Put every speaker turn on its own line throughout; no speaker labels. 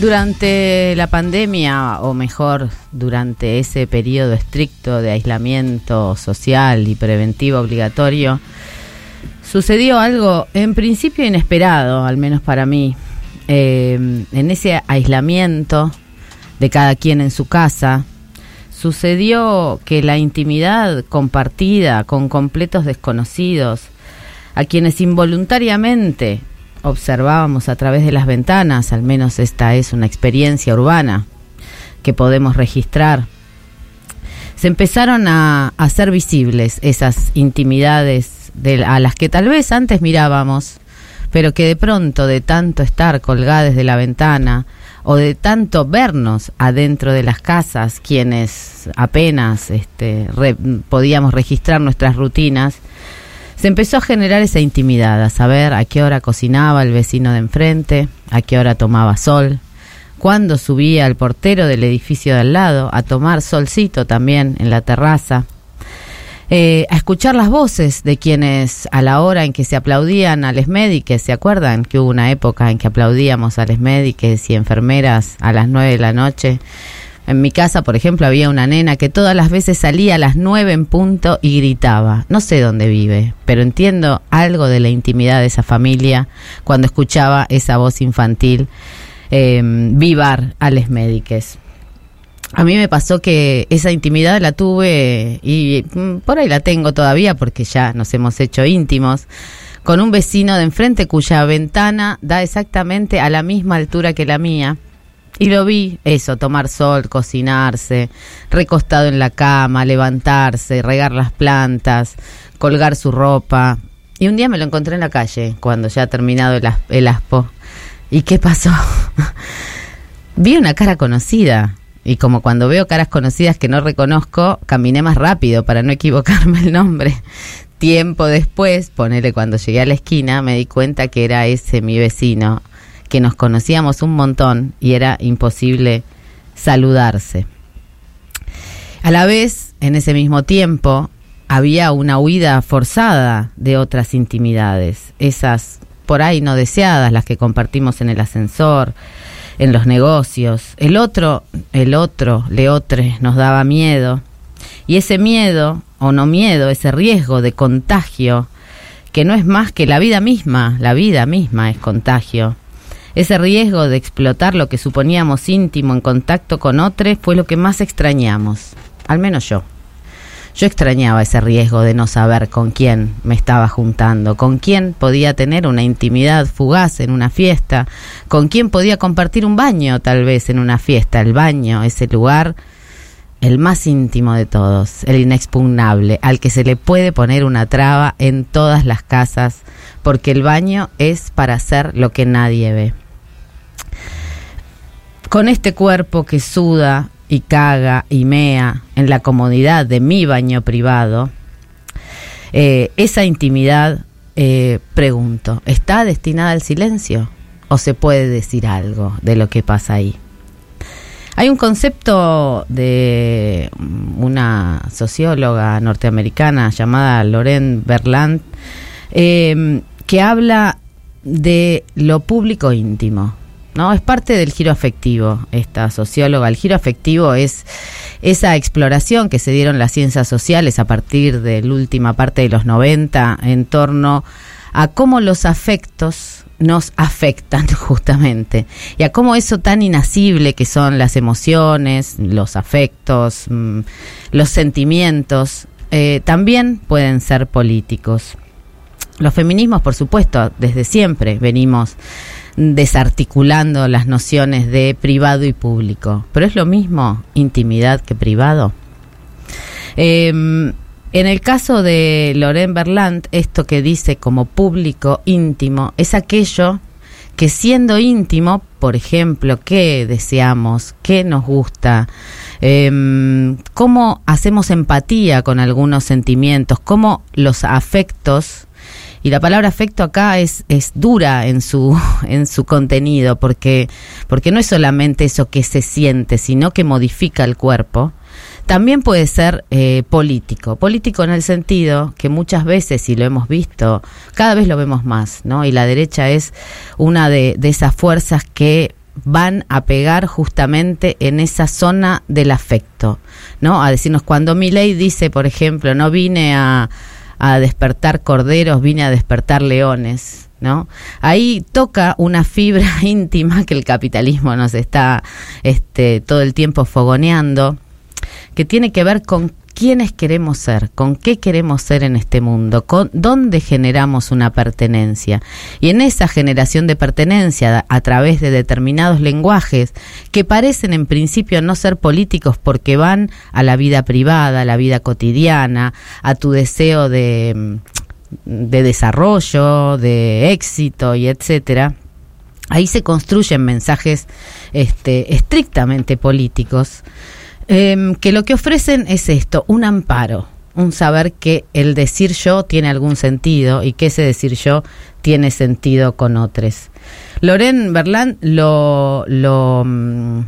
Durante la pandemia, o mejor, durante ese periodo estricto de aislamiento social y preventivo obligatorio, sucedió algo en principio inesperado, al menos para mí. Eh, en ese aislamiento de cada quien en su casa, sucedió que la intimidad compartida con completos desconocidos, a quienes involuntariamente observábamos a través de las ventanas, al menos esta es una experiencia urbana que podemos registrar, se empezaron a hacer visibles esas intimidades de, a las que tal vez antes mirábamos, pero que de pronto, de tanto estar colgadas de la ventana, o de tanto vernos adentro de las casas, quienes apenas este, podíamos registrar nuestras rutinas, se empezó a generar esa intimidad, a saber a qué hora cocinaba el vecino de enfrente, a qué hora tomaba sol, cuándo subía el portero del edificio de al lado a tomar solcito también en la terraza, eh, a escuchar las voces de quienes a la hora en que se aplaudían a les médicos, ¿se acuerdan que hubo una época en que aplaudíamos a les médicos y enfermeras a las nueve de la noche? En mi casa, por ejemplo, había una nena que todas las veces salía a las nueve en punto y gritaba. No sé dónde vive, pero entiendo algo de la intimidad de esa familia cuando escuchaba esa voz infantil eh, vivar a les médiques. A mí me pasó que esa intimidad la tuve y mm, por ahí la tengo todavía porque ya nos hemos hecho íntimos con un vecino de enfrente cuya ventana da exactamente a la misma altura que la mía y lo vi, eso, tomar sol, cocinarse, recostado en la cama, levantarse, regar las plantas, colgar su ropa. Y un día me lo encontré en la calle, cuando ya ha terminado el, el aspo. ¿Y qué pasó? vi una cara conocida. Y como cuando veo caras conocidas que no reconozco, caminé más rápido para no equivocarme el nombre. Tiempo después, ponele cuando llegué a la esquina, me di cuenta que era ese mi vecino, que nos conocíamos un montón y era imposible saludarse. A la vez, en ese mismo tiempo, había una huida forzada de otras intimidades, esas por ahí no deseadas, las que compartimos en el ascensor, en los negocios. El otro, el otro, leotre, nos daba miedo. Y ese miedo, o no miedo, ese riesgo de contagio, que no es más que la vida misma, la vida misma es contagio, ese riesgo de explotar lo que suponíamos íntimo en contacto con otros fue lo que más extrañamos, al menos yo. Yo extrañaba ese riesgo de no saber con quién me estaba juntando, con quién podía tener una intimidad fugaz en una fiesta, con quién podía compartir un baño tal vez en una fiesta, el baño, ese lugar, el más íntimo de todos, el inexpugnable, al que se le puede poner una traba en todas las casas, porque el baño es para hacer lo que nadie ve con este cuerpo que suda y caga y mea en la comodidad de mi baño privado, eh, esa intimidad, eh, pregunto, ¿está destinada al silencio o se puede decir algo de lo que pasa ahí? Hay un concepto de una socióloga norteamericana llamada Lorraine Berland eh, que habla de lo público íntimo. ¿No? Es parte del giro afectivo, esta socióloga. El giro afectivo es esa exploración que se dieron las ciencias sociales a partir de la última parte de los 90 en torno a cómo los afectos nos afectan justamente y a cómo eso tan inasible que son las emociones, los afectos, mm, los sentimientos, eh, también pueden ser políticos. Los feminismos, por supuesto, desde siempre venimos desarticulando las nociones de privado y público. Pero es lo mismo intimidad que privado. Em, en el caso de Loren Berland, esto que dice como público íntimo es aquello que siendo íntimo, por ejemplo, qué deseamos, qué nos gusta, em, cómo hacemos empatía con algunos sentimientos, cómo los afectos y la palabra afecto acá es, es dura en su, en su contenido, porque, porque no es solamente eso que se siente, sino que modifica el cuerpo. También puede ser eh, político, político en el sentido que muchas veces, y lo hemos visto, cada vez lo vemos más, ¿no? Y la derecha es una de, de esas fuerzas que van a pegar justamente en esa zona del afecto, ¿no? A decirnos cuando mi ley dice, por ejemplo, no vine a, a despertar corderos, vine a despertar leones, ¿no? Ahí toca una fibra íntima que el capitalismo nos está este, todo el tiempo fogoneando, que tiene que ver con quiénes queremos ser, con qué queremos ser en este mundo, con dónde generamos una pertenencia. Y en esa generación de pertenencia a través de determinados lenguajes que parecen en principio no ser políticos porque van a la vida privada, a la vida cotidiana, a tu deseo de, de desarrollo, de éxito y etcétera. Ahí se construyen mensajes este, estrictamente políticos Em, que lo que ofrecen es esto, un amparo, un saber que el decir yo tiene algún sentido y que ese decir yo tiene sentido con otros. Loren Berland lo, lo, mm,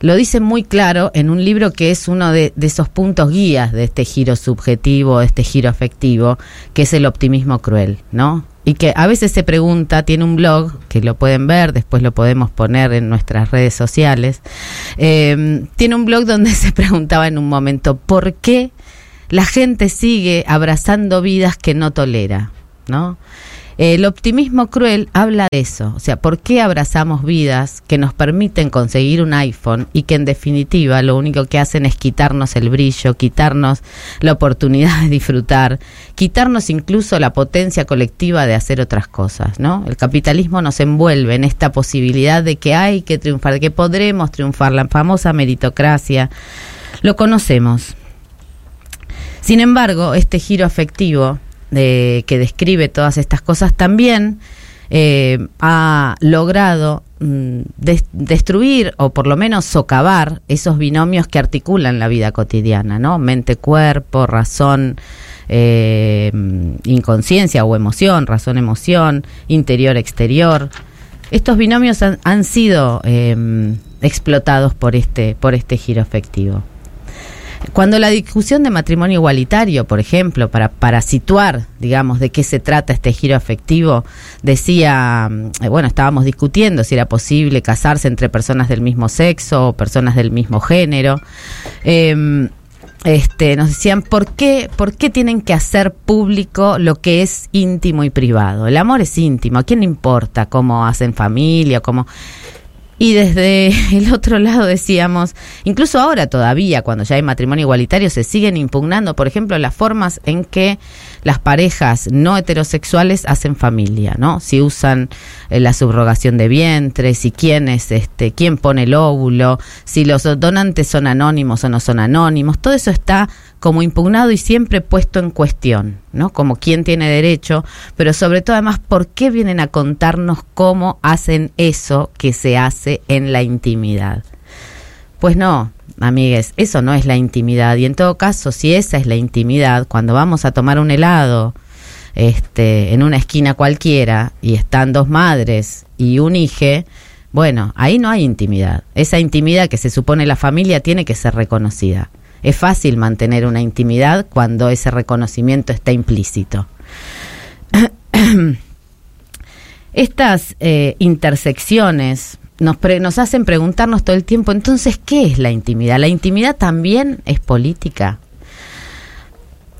lo dice muy claro en un libro que es uno de, esos puntos guías de este giro subjetivo, de este giro afectivo, que es el optimismo cruel, ¿no? Y que a veces se pregunta, tiene un blog, que lo pueden ver, después lo podemos poner en nuestras redes sociales, eh, tiene un blog donde se preguntaba en un momento, ¿por qué la gente sigue abrazando vidas que no tolera? ¿No? El optimismo cruel habla de eso, o sea, ¿por qué abrazamos vidas que nos permiten conseguir un iPhone y que en definitiva lo único que hacen es quitarnos el brillo, quitarnos la oportunidad de disfrutar, quitarnos incluso la potencia colectiva de hacer otras cosas, ¿no? El capitalismo nos envuelve en esta posibilidad de que hay que triunfar, de que podremos triunfar, la famosa meritocracia, lo conocemos. Sin embargo, este giro afectivo de, que describe todas estas cosas también eh, ha logrado mm, destruir o por lo menos socavar esos binomios que articulan la vida cotidiana, ¿no? Mente-cuerpo, razón, eh, inconsciencia o emoción, razón-emoción, interior-exterior. Estos binomios han, han sido eh, explotados por este, por este giro efectivo. Cuando la discusión de matrimonio igualitario, por ejemplo, para, para situar, digamos, de qué se trata este giro afectivo, decía, mm, eh, bueno, estábamos discutiendo si era posible casarse entre personas del mismo sexo o personas del mismo género. Eh, este, nos decían, ¿por qué, ¿por qué tienen que hacer público lo que es íntimo y privado? El amor es íntimo, ¿a quién le importa cómo hacen familia, cómo... Y desde el otro lado decíamos, incluso ahora todavía, cuando ya hay matrimonio igualitario, se siguen impugnando, por ejemplo, las formas en que las parejas no heterosexuales hacen familia, ¿no? Si usan eh, la subrogación de vientre, si quién es, este, quién pone el óvulo, si los donantes son anónimos o no son anónimos, todo eso está como impugnado y siempre puesto en cuestión, ¿no? Como quién tiene derecho, pero sobre todo además por qué vienen a contarnos cómo hacen eso que se hace en la intimidad. Pues no, amigues, eso no es la intimidad y en todo caso, si esa es la intimidad, cuando vamos a tomar un helado, este, en una esquina cualquiera y están dos madres y un hijo, bueno, ahí no hay intimidad. Esa intimidad que se supone la familia tiene que ser reconocida. Es fácil mantener una intimidad cuando ese reconocimiento está implícito. Estas eh, intersecciones nos, nos hacen preguntarnos todo el tiempo, entonces, ¿qué es la intimidad? ¿La intimidad también es política?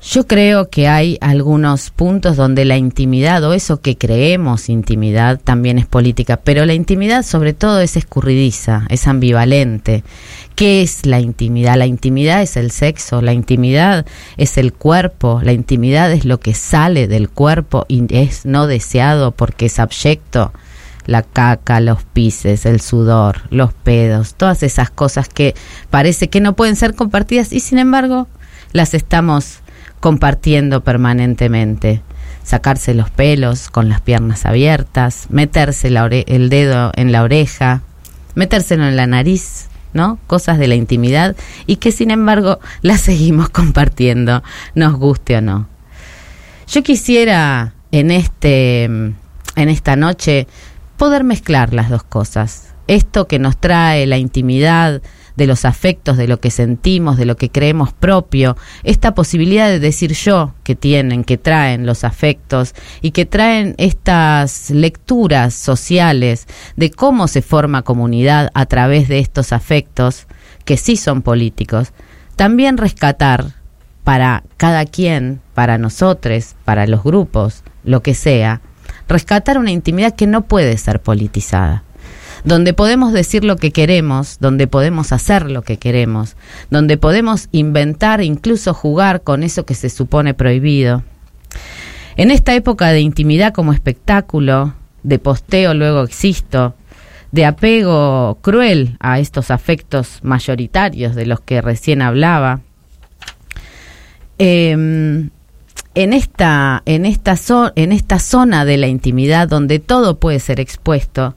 Yo creo que hay algunos puntos donde la intimidad o eso que creemos intimidad también es política, pero la intimidad sobre todo es escurridiza, es ambivalente. ¿Qué es la intimidad? La intimidad es el sexo, la intimidad es el cuerpo, la intimidad es lo que sale del cuerpo y es no deseado porque es abyecto la caca, los pises, el sudor, los pedos, todas esas cosas que parece que no pueden ser compartidas y sin embargo las estamos compartiendo permanentemente. Sacarse los pelos con las piernas abiertas, meterse el dedo en la oreja, metérselo en la nariz, ¿no? Cosas de la intimidad y que sin embargo las seguimos compartiendo, nos guste o no. Yo quisiera en este en esta noche poder mezclar las dos cosas. Esto que nos trae la intimidad de los afectos, de lo que sentimos, de lo que creemos propio, esta posibilidad de decir yo que tienen, que traen los afectos y que traen estas lecturas sociales de cómo se forma comunidad a través de estos afectos, que sí son políticos, también rescatar para cada quien, para nosotros, para los grupos, lo que sea, rescatar una intimidad que no puede ser politizada donde podemos decir lo que queremos, donde podemos hacer lo que queremos, donde podemos inventar incluso jugar con eso que se supone prohibido. En esta época de intimidad como espectáculo, de posteo luego existo, de apego cruel a estos afectos mayoritarios de los que recién hablaba, em, en esta, en, esta en esta zona de la intimidad donde todo puede ser expuesto,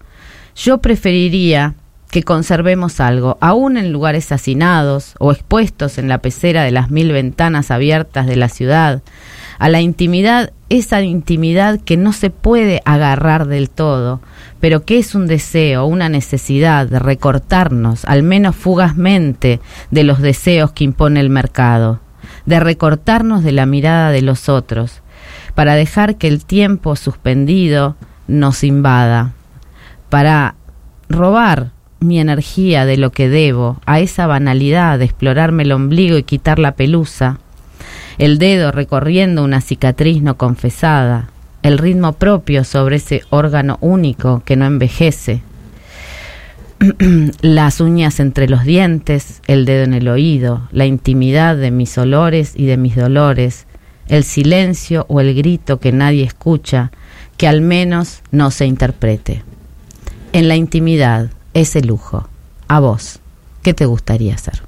yo preferiría que conservemos algo, aún en lugares hacinados o expuestos en la pecera de las mil ventanas abiertas de la ciudad, a la intimidad, esa intimidad que no se puede agarrar del todo, pero que es un deseo, una necesidad de recortarnos, al menos fugazmente, de los deseos que impone el mercado, de recortarnos de la mirada de los otros, para dejar que el tiempo suspendido nos invada para robar mi energía de lo que debo a esa banalidad de explorarme el ombligo y quitar la pelusa, el dedo recorriendo una cicatriz no confesada, el ritmo propio sobre ese órgano único que no envejece, las uñas entre los dientes, el dedo en el oído, la intimidad de mis olores y de mis dolores, el silencio o el grito que nadie escucha, que al menos no se interprete en la intimidad, ese lujo. A vos, ¿qué te gustaría hacer?